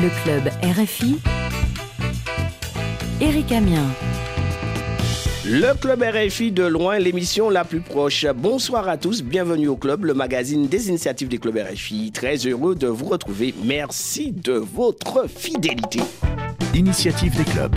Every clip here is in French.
Le club RFI. Eric Amien. Le club RFI de loin, l'émission la plus proche. Bonsoir à tous, bienvenue au club, le magazine des initiatives des clubs RFI. Très heureux de vous retrouver. Merci de votre fidélité. Initiative des clubs.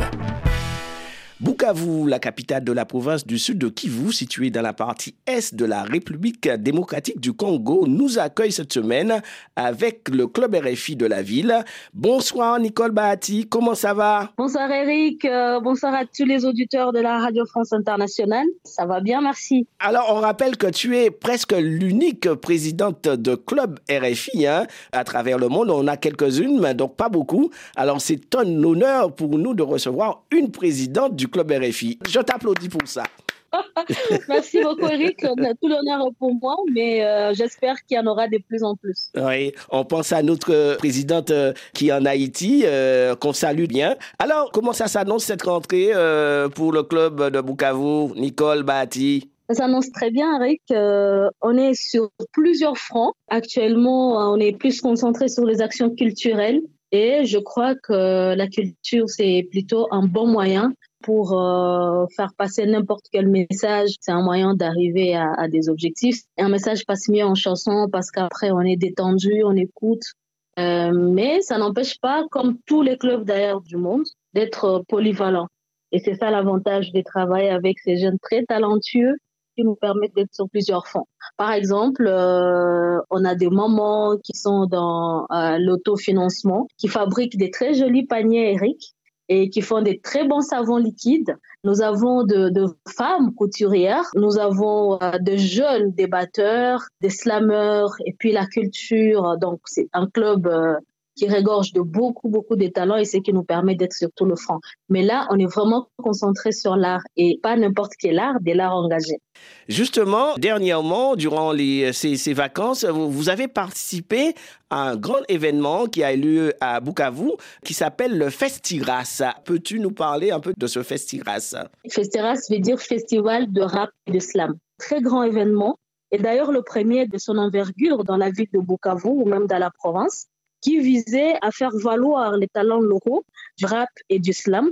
Bukavu, la capitale de la province du sud de Kivu, située dans la partie est de la République démocratique du Congo, nous accueille cette semaine avec le club RFI de la ville. Bonsoir Nicole Bahati, comment ça va? Bonsoir Eric, euh, bonsoir à tous les auditeurs de la Radio France Internationale. Ça va bien, merci. Alors on rappelle que tu es presque l'unique présidente de club RFI hein, à travers le monde. On a quelques-unes, mais donc pas beaucoup. Alors c'est un honneur pour nous de recevoir une présidente du Club RFI. Je t'applaudis pour ça. Merci beaucoup, Eric. Tout l'honneur pour moi, mais euh, j'espère qu'il y en aura de plus en plus. Oui, on pense à notre présidente euh, qui est en Haïti, euh, qu'on salue bien. Alors, comment ça s'annonce cette rentrée pour le club de Bukavu, Nicole Bahati ça s'annonce très bien, Eric. on est sur plusieurs fronts. Actuellement, on est plus concentré sur les actions culturelles. Et je crois que la culture, c'est plutôt un bon moyen pour euh, faire passer n'importe quel message. C'est un moyen d'arriver à, des objectifs. Un message passe mieux en chanson parce qu'après, on est détendu, on écoute. Euh, mais ça n'empêche pas, comme tous les clubs d'ailleurs du monde, d'être polyvalent. Et c'est ça l'avantage de travailler avec ces jeunes très talentueux qui nous permettent d'être sur plusieurs fonds. Par exemple, euh, on a des mamans qui sont dans l'autofinancement, qui fabriquent des très jolis paniers, Eric, et qui font des très bons savons liquides. Nous avons de, femmes couturières, nous avons euh, de jeunes débatteurs, des slameurs, et puis la culture. Donc, c'est un club euh, qui regorge de beaucoup, beaucoup de talents et ce qui nous permet d'être sur tout le front. Mais là, on est vraiment concentré sur l'art et pas n'importe quel art, de l'art engagé. Justement, dernièrement, durant les, ces, ces vacances, vous, vous, avez participé à un grand événement qui a eu lieu à Bukavu qui s'appelle le Festiras. Peux-tu nous parler un peu de ce Festiras? Festiras veut dire Festival de rap et de slam. Très grand événement. Et d'ailleurs, le premier de son envergure dans la ville de Bukavu ou même dans la province qui visait à faire valoir les talents locaux du rap et du slam,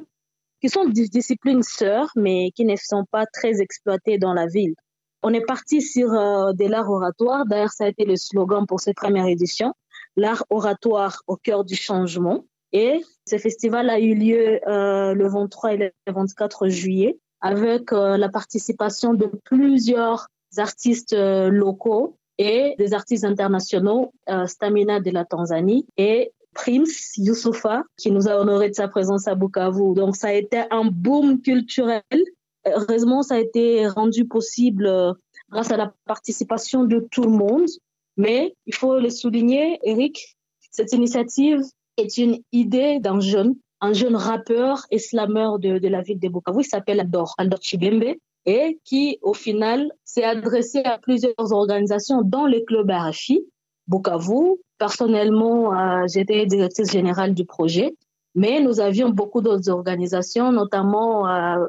qui sont des disciplines sœurs, mais qui ne sont pas très exploitées dans la ville. On est parti sur euh, de l'art oratoire. D'ailleurs, ça a été le slogan pour cette première édition. L'art oratoire au cœur du changement. Et ce festival a eu lieu euh, le 23 et le 24 juillet avec euh, la participation de plusieurs artistes euh, locaux et des artistes internationaux, euh, Stamina de la Tanzanie et Prims Youssoufa, qui nous a honoré de sa présence à Bukavu. Donc ça a été un boom culturel. Heureusement, ça a été rendu possible euh, grâce à la participation de tout le monde. Mais il faut le souligner, Eric, cette initiative est une idée d'un jeune, un jeune rappeur et slameur de, de la ville de Bukavu. Il s'appelle Ador, Ador Chibembe et qui, au final, s'est adressé à plusieurs organisations dans le club RFI, Bukavu. Personnellement, euh, j'étais directrice générale du projet, mais nous avions beaucoup d'autres organisations, notamment euh,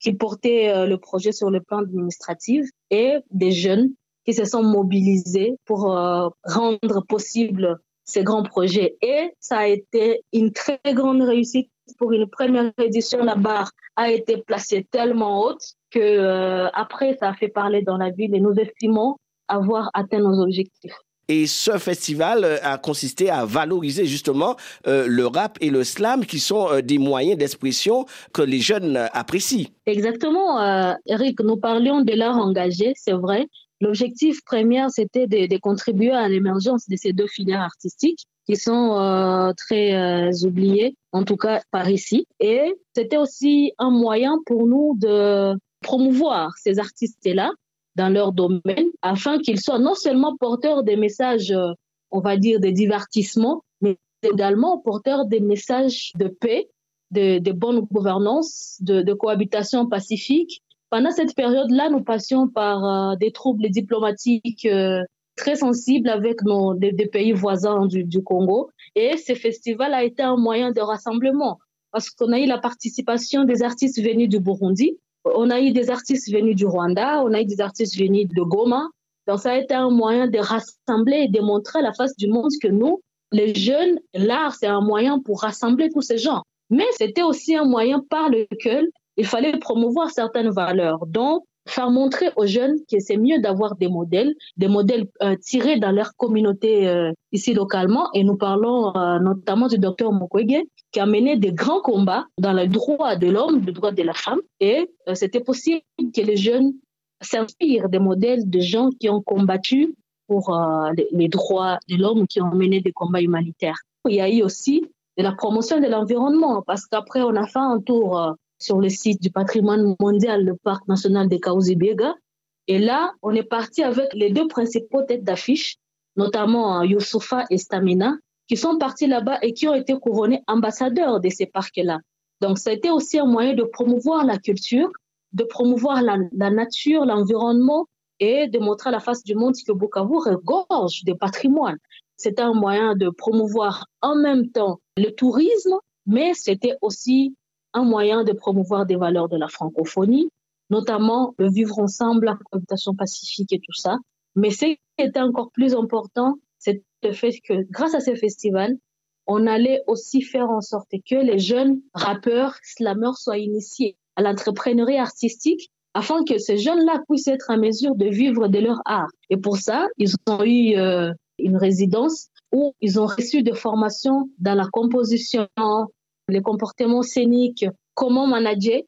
qui portait euh, le projet sur le plan administratif, et des jeunes qui se sont mobilisés pour euh, rendre possible ces grands projets. Et ça a été une très grande réussite pour une première édition. La barre a été placée tellement haute que euh, après ça a fait parler dans la ville et nous estimons avoir atteint nos objectifs. Et ce festival euh, a consisté à valoriser justement euh, le rap et le slam qui sont euh, des moyens d'expression que les jeunes apprécient. Exactement, euh, Eric, nous parlions de l'art engagé, c'est vrai. L'objectif premier, c'était de, contribuer à l'émergence de ces deux filières artistiques qui sont euh, très euh, oubliées, en tout cas par ici. Et c'était aussi un moyen pour nous de promouvoir ces artistes-là dans leur domaine afin qu'ils soient non seulement porteurs des messages, on va dire, de divertissement, mais également porteurs des messages de paix, de, bonne gouvernance, de, cohabitation pacifique. Pendant cette période-là, nous passions par euh, des troubles diplomatiques euh, très sensibles avec nos, des, pays voisins du, du, Congo. Et ce festival a été un moyen de rassemblement parce qu'on a eu la participation des artistes venus du Burundi, on a eu des artistes venus du Rwanda, on a eu des artistes venus de Goma. Donc ça a été un moyen de rassembler et de montrer à la face du monde que nous, les jeunes, l'art, c'est un moyen pour rassembler tous ces gens. Mais c'était aussi un moyen par lequel il fallait promouvoir certaines valeurs, dont faire montrer aux jeunes que c'est mieux d'avoir des modèles, des modèles euh, tirés dans leur communauté euh, ici localement. Et nous parlons euh, notamment du docteur Mukwege, qui a mené des grands combats dans les droits de l'homme, les droits de la femme. Et c'était possible que les jeunes s'inspirent des modèles de gens qui ont combattu pour les droits de l'homme, qui ont mené des combats humanitaires. Il y a eu aussi de la promotion de l'environnement, parce qu'après, on a fait un tour sur le site du patrimoine mondial, le parc national de Kaouzi-Biega. Et là, on est parti avec les deux principaux têtes d'affiche, notamment euh, Youssoufa et Stamina, qui sont partis là-bas et qui ont été couronnés ambassadeurs de ces parcs-là. Donc, ça a été aussi un moyen de promouvoir la culture, de promouvoir la, la nature, l'environnement et de montrer à la face du monde que Bukavu regorge de patrimoine. C'était un moyen de promouvoir en même temps le tourisme, mais c'était aussi un moyen de promouvoir des valeurs de la francophonie, notamment le vivre ensemble, la cohabitation pacifique et tout ça. Mais ce qui était encore plus important, c'est le fait que grâce à ces festivals, on allait aussi faire en sorte que les jeunes rappeurs, slameurs soient initiés à l'entrepreneuriat artistique afin que ces jeunes-là puissent être en mesure de vivre de leur art. Et pour ça, ils ont eu euh, une résidence où ils ont reçu des formations dans la composition, les comportements scéniques, comment manager.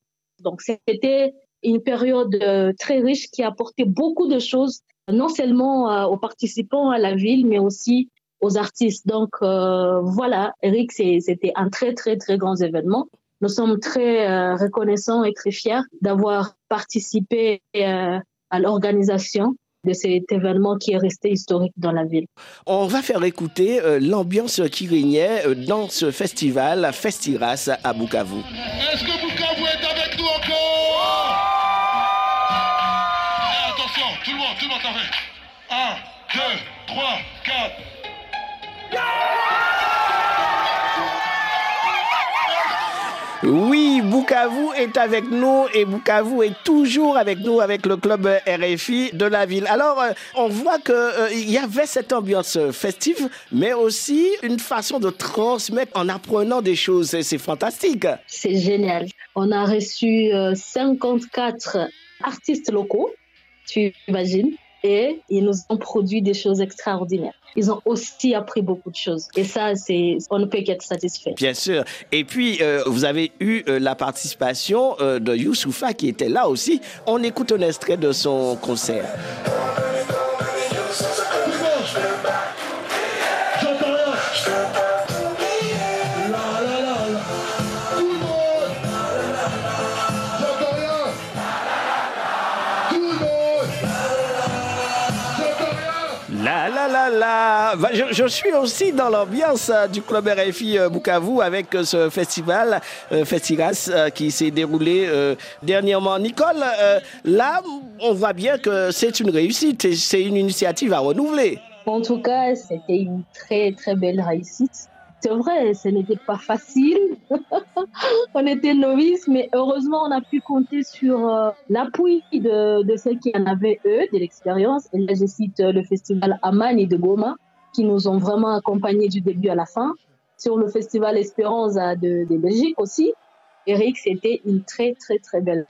Donc, c'était une période euh, très riche qui a apporté beaucoup de choses, non seulement euh, aux participants à la ville, mais aussi aux artistes. Donc, euh, voilà, Eric, c'était un très, très, très grand événement. Nous sommes très reconnaissants et très fiers d'avoir participé à l'organisation de cet événement qui est resté historique dans la ville. On va faire écouter euh, l'ambiance qui régnait euh, dans ce festival Festiras à Bukavu. Est-ce que Bukavu est avec nous encore? Eh, Attention, tout le monde, tout le monde, ça fait 1, 2, 3, 4. Oui, Bukavu est avec nous et Bukavu est toujours avec nous avec le club RFI de la ville. Alors, euh, on voit qu'il euh, y avait cette ambiance festive, mais aussi une façon de transmettre en apprenant des choses. C'est fantastique. C'est génial. On a reçu 54 euh, artistes locaux, tu imagines, et ils nous ont produit des choses extraordinaires ils ont aussi appris beaucoup de choses. Et ça, on ne peut qu'être satisfait. Bien sûr. Et puis, euh, vous avez eu euh, la participation euh, de Youssoufa qui était là aussi. On écoute un extrait de son concert. Je, suis aussi dans l'ambiance euh, du club RFI euh, Bukavu avec euh, ce festival, Festiras, qui s'est déroulé dernièrement. Nicole, là, on voit bien que c'est une réussite, c'est une initiative à renouveler. En tout cas, c'était une très, très belle réussite. C'est vrai, ce n'était pas facile. on était novices, mais heureusement, on a pu compter sur l'appui de, ceux qui en avaient, eux, de l'expérience. Et là, je cite le festival Amani de Goma, qui nous ont vraiment accompagnés du début à la fin. Sur le festival Espérance de, de Belgique aussi. Eric, c'était une très, très, très belle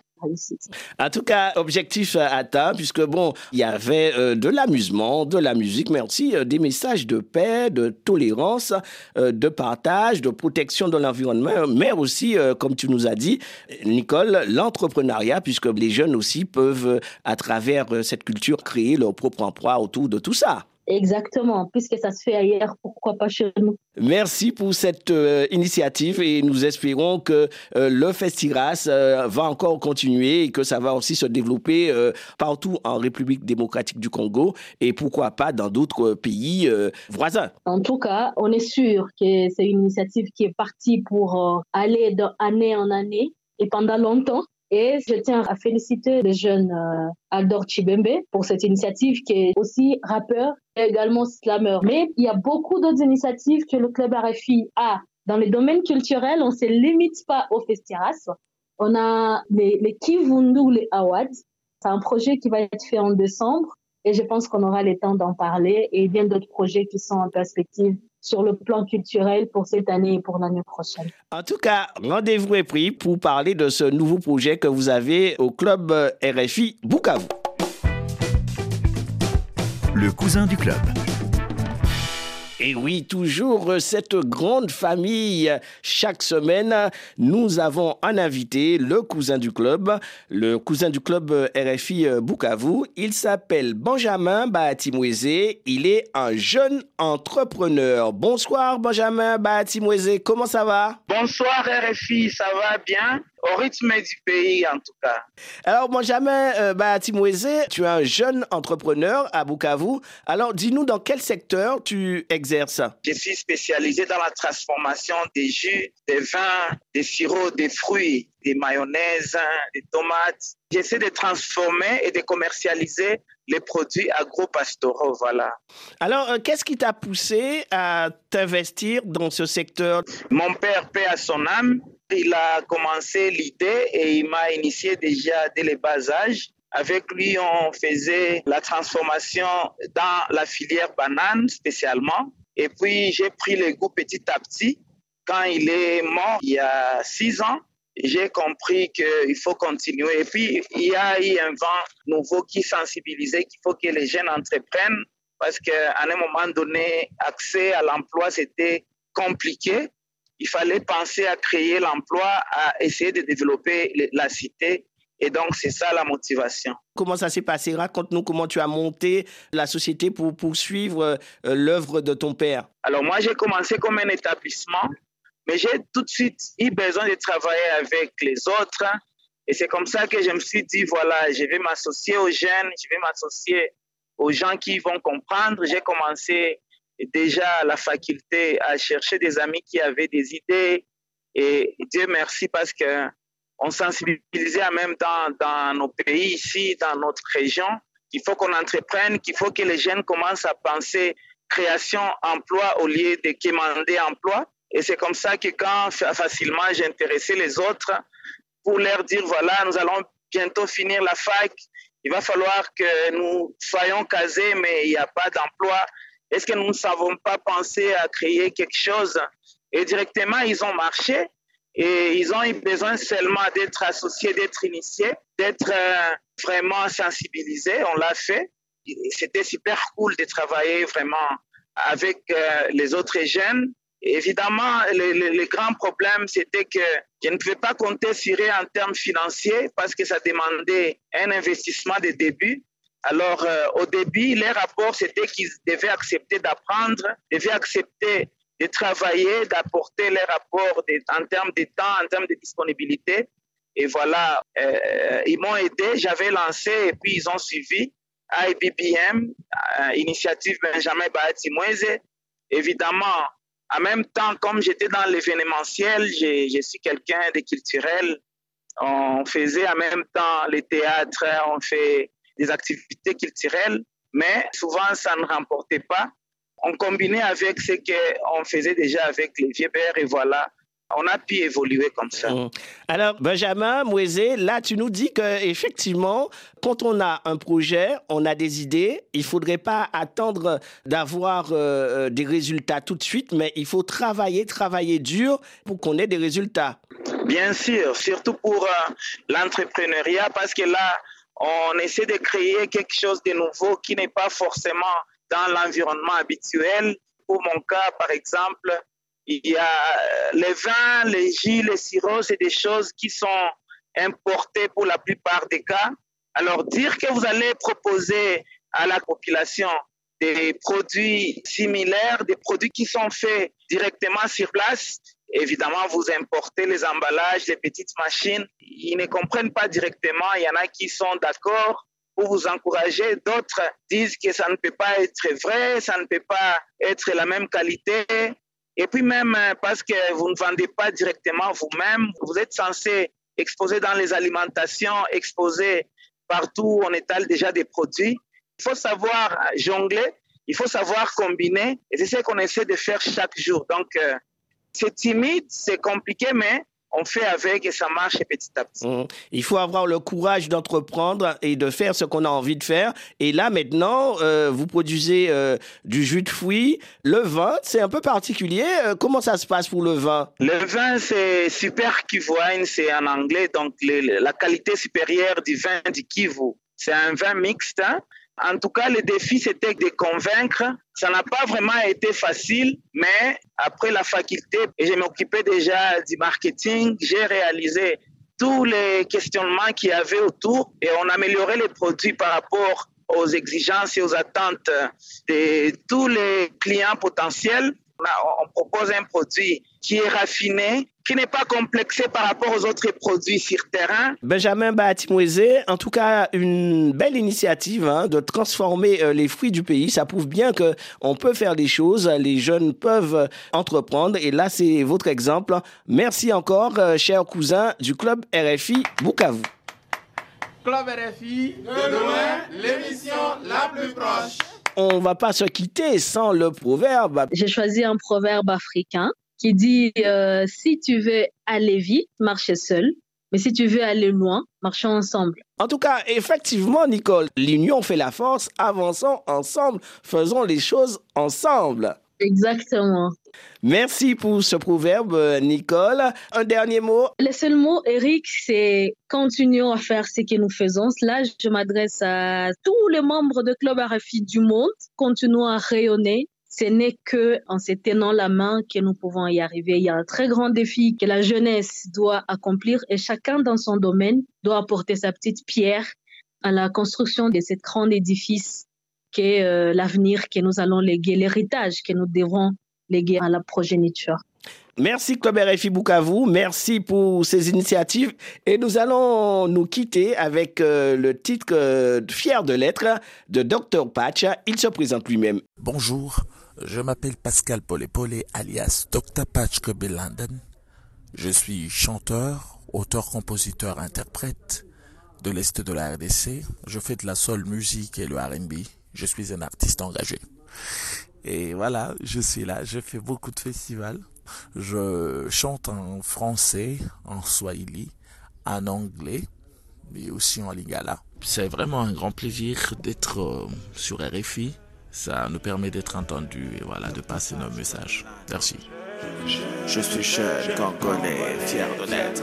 en tout cas, objectif atteint, puisque bon, il y avait euh, de l'amusement, de la musique, mais aussi euh, des messages de paix, de tolérance, euh, de partage, de protection de l'environnement, mais aussi, comme tu nous as dit, Nicole, l'entrepreneuriat, puisque les jeunes aussi peuvent, à travers cette culture, créer leur propre emploi autour de tout ça. Exactement, puisque ça se fait ailleurs, pourquoi pas chez nous? Merci pour cette euh, initiative et nous espérons que euh, le Festiras euh, va encore continuer et que ça va aussi se développer partout en République démocratique du Congo et pourquoi pas dans d'autres pays voisins. En tout cas, on est sûr que c'est une initiative qui est partie pour aller d'année en année et pendant longtemps. Et je tiens à féliciter le jeune euh, Aldor Chibembe pour cette initiative qui est aussi rappeur et également slammer. Mais il y a beaucoup d'autres initiatives que le club RFI a. Dans les domaines culturels, on ne se limite pas au Festiras. On a les, les Kivundu, les Awards. C'est un projet qui va être fait en décembre et je pense qu'on aura le temps d'en parler et bien d'autres projets qui sont en perspective sur le plan culturel pour cette année et pour l'année prochaine. En tout cas, rendez-vous est pris pour parler de ce nouveau projet que vous avez au club RFI Bukavu. Le cousin du club. Et oui, toujours cette grande famille. Chaque semaine, nous avons un invité, le cousin du club, le cousin du club RFI Bukavu. Il s'appelle Benjamin Bahatimweze. Il est un jeune entrepreneur. Bonsoir Benjamin Bahatimweze, comment ça va? Bonsoir RFI, ça va bien? Au rythme du pays en tout cas. Alors Benjamin euh, Bahatimweze, tu es un jeune entrepreneur à Bukavu. Alors dis-nous dans quel secteur tu exerces? Je suis spécialisé dans la transformation des jus, des vins, des sirops, des fruits, des mayonnaises, des tomates. J'essaie de transformer et de commercialiser les produits agro-pastoraux, voilà. Alors, euh, qu'est-ce qui t'a poussé à t'investir dans ce secteur? Mon père, paix à son âme, il a commencé l'idée et il m'a initié déjà dès le bas âge. Avec lui, on faisait la transformation dans la filière banane spécialement. Et puis, j'ai pris le goût petit à petit. Quand il est mort, il y a six ans, j'ai compris qu'il faut continuer. Et puis, il y a eu un vent nouveau qui sensibilisait qu'il faut que les jeunes entreprennent parce qu'à un moment donné, accès à l'emploi, c'était compliqué. Il fallait penser à créer l'emploi, à essayer de développer la cité. Et donc, c'est ça la motivation. Comment ça s'est passé? Raconte-nous comment tu as monté la société pour poursuivre l'œuvre de ton père. Alors, moi, j'ai commencé comme un établissement mais j'ai tout de suite eu besoin de travailler avec les autres. Et c'est comme ça que je me suis dit, voilà, je vais m'associer aux jeunes, je vais m'associer aux gens qui vont comprendre. J'ai commencé déjà à la faculté à chercher des amis qui avaient des idées. Et Dieu merci parce que on sensibilisait en même temps dans nos pays ici, dans notre région, qu'il faut qu'on entreprenne, qu'il faut que les jeunes commencent à penser création, emploi au lieu de quémander emploi. Et c'est comme ça que quand facilement j'ai intéressé les autres pour leur dire, voilà, nous allons bientôt finir la fac, il va falloir que nous soyons casés, mais il n'y a pas d'emploi. Est-ce que nous ne savons pas penser à créer quelque chose? Et directement, ils ont marché et ils ont eu besoin seulement d'être associés, d'être initiés, d'être vraiment sensibilisés. On l'a fait. C'était super cool de travailler vraiment avec les autres jeunes Évidemment, le, le, le, grand problème, c'était que je ne pouvais pas compter sur eux en termes financiers parce que ça demandait un investissement de début. Alors, euh, au début, les rapports, c'était qu'ils devaient accepter d'apprendre, devaient accepter de travailler, d'apporter les rapports en termes de temps, en termes de disponibilité. Et voilà, euh, ils m'ont aidé, j'avais lancé et puis ils ont suivi. IBBM, euh, Initiative Benjamin Bahati Moise. Évidemment, en même temps, comme j'étais dans l'événementiel, je, suis quelqu'un de culturel. On faisait en même temps le théâtre, on fait des activités culturelles, mais souvent ça ne remportait pas. On combinait avec ce qu'on faisait déjà avec les vieux pères et voilà, on a pu évoluer comme ça. Alors, Benjamin Mouezé, là, tu nous dis que effectivement, quand on a un projet, on a des idées, il faudrait pas attendre d'avoir euh, des résultats tout de suite, mais il faut travailler, travailler dur pour qu'on ait des résultats. Bien sûr, surtout pour euh, l'entrepreneuriat, parce que là, on essaie de créer quelque chose de nouveau qui n'est pas forcément dans l'environnement habituel. Pour mon cas, par exemple, il y a les vins, les jus, les sirops, c'est des choses qui sont importées pour la plupart des cas. Alors dire que vous allez proposer à la population des produits similaires, des produits qui sont faits directement sur place, évidemment, vous importez les emballages, les petites machines, ils ne comprennent pas directement. Il y en a qui sont d'accord pour vous encourager, d'autres disent que ça ne peut pas être vrai, ça ne peut pas être la même qualité. Et puis même parce que vous ne vendez pas directement vous-même, vous êtes censé exposer dans les alimentations, exposer partout, on étale déjà des produits. Il faut savoir jongler, il faut savoir combiner, et c'est ce qu'on essaie de faire chaque jour. Donc, euh, c'est timide, c'est compliqué, mais on fait avec et ça marche petit à petit. Mmh. Il faut avoir le courage d'entreprendre et de faire ce qu'on a envie de faire. Et là, maintenant, euh, vous produisez euh, du jus de fruits. Le vin, c'est un peu particulier. Euh, comment ça se passe pour le vin? Le vin, c'est Super Kivu Wine, c'est en anglais, donc la qualité supérieure du vin du Kivu. C'est un vin mixte. hein. En tout cas, le défi, c'était de convaincre. Ça n'a pas vraiment été facile, mais après la faculté, je m'occupais déjà du marketing, j'ai réalisé tous les questionnements qu'il y avait autour et on améliorait les produits par rapport aux exigences et aux attentes de tous les clients potentiels. On propose un produit qui est raffiné, qui n'est pas complexé par rapport aux autres produits sur terrain. Benjamin Batimouezé, en tout cas, une belle initiative hein, de transformer euh, les fruits du pays. Ça prouve bien que on peut faire des choses, les jeunes peuvent euh, entreprendre. Et là, c'est votre exemple. Merci encore, euh, cher cousin du club RFI Bukavu. Club RFI, de loin, l'émission la plus proche. On va pas se quitter sans le proverbe. J'ai choisi un proverbe africain qui dit euh, si tu veux aller vite, marche seul, mais si tu veux aller loin, marchons ensemble. En tout cas, effectivement, Nicole, l'union fait la force. Avançons ensemble, faisons les choses ensemble. Exactement. Merci pour ce proverbe, Nicole. Un dernier mot? Le seul mot, Eric, c'est continuons à faire ce que nous faisons. Là, je m'adresse à tous les membres de Club RFI du monde. Continuons à rayonner. Ce n'est que en se tenant la main que nous pouvons y arriver. Il y a un très grand défi que la jeunesse doit accomplir et chacun dans son domaine doit apporter sa petite pierre à la construction de cet grand édifice qu'est euh, l'avenir que nous allons léguer, l'héritage que nous devons léguer à la progéniture. Merci Club RFI Bukavu, merci pour ces initiatives et nous allons nous quitter avec euh, le titre euh, Fier de l'être de Dr Patch. Il se présente lui-même. Bonjour, je m'appelle Pascal Polé-Polé alias Dr. Patch London. Je suis chanteur, auteur, compositeur, interprète de l'Est de la RDC. Je fais de la soul musique et le R&B. Je suis un artiste engagé. Et voilà, je suis là, je fais beaucoup de festivals. Je chante en français, en swahili, en anglais, mais aussi en lingala. C'est vraiment un grand plaisir d'être euh, sur RFI. Ça nous permet d'être entendus et voilà, de passer nos messages. Merci. Je suis jeune congolais, fier de l'être.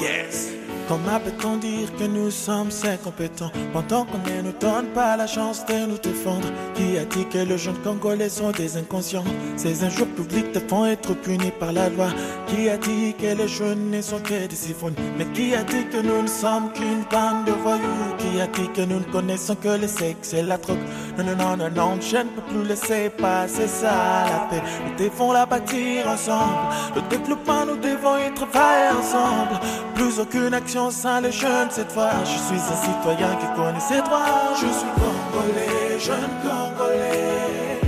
Yes. Comment peut-on dire que nous sommes incompétents pendant qu'on ne nous donne pas la chance de nous défendre Qui a dit que les jeunes congolais sont des inconscients Ces injures publiques te font être punis par la loi Qui a dit que les jeunes ne sont que des ivrognes Mais qui a dit que nous ne sommes qu'une bande de voyous Qui a dit que nous ne connaissons que le sexe et la drogue Non, non, non, non, non, je ne peux plus laisser passer ça La paix, nous devons la bâtir ensemble Le développement, nous devons y travailler ensemble Plus aucune action sans les jeunes cette fois. Je suis un citoyen qui connaît ses droits. Je suis congolais, jeune congolais.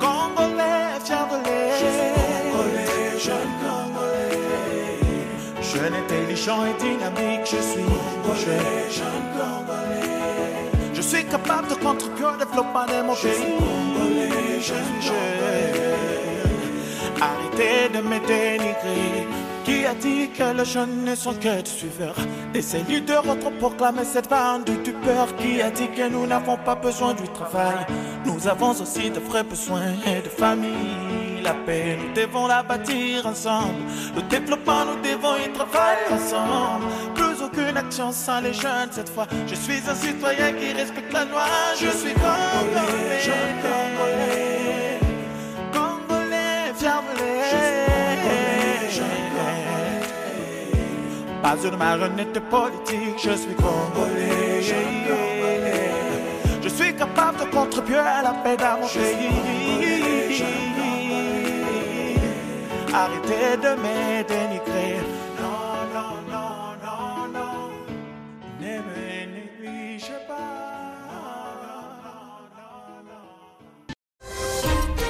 Congolais, fier de. Je suis congolais, jeune congolais. Jeune, intelligent et dynamique. Je suis congolais, jeune congolais. Je suis capable de contribuer au développement de mon pays. Je suis congolais, jeune jeune. Arrêtez de me dénigrer. Qui a dit que les jeunes ne sont que des suiveurs? Des de retro proclamer cette bande du peur Qui a dit que nous n'avons pas besoin du travail? Nous avons aussi de vrais besoins et de famille La paix, nous devons la bâtir ensemble Le développement, nous devons y travailler ensemble Plus aucune action sans les jeunes. Cette fois Je suis un citoyen qui respecte la loi. Je suis congolais, jeune congolais. Congolais, fier de l'être pas une marionnette politique, je suis congolais. Je suis capable de contribuer à la paix dans mon pays. Arrêtez de me dénigrer.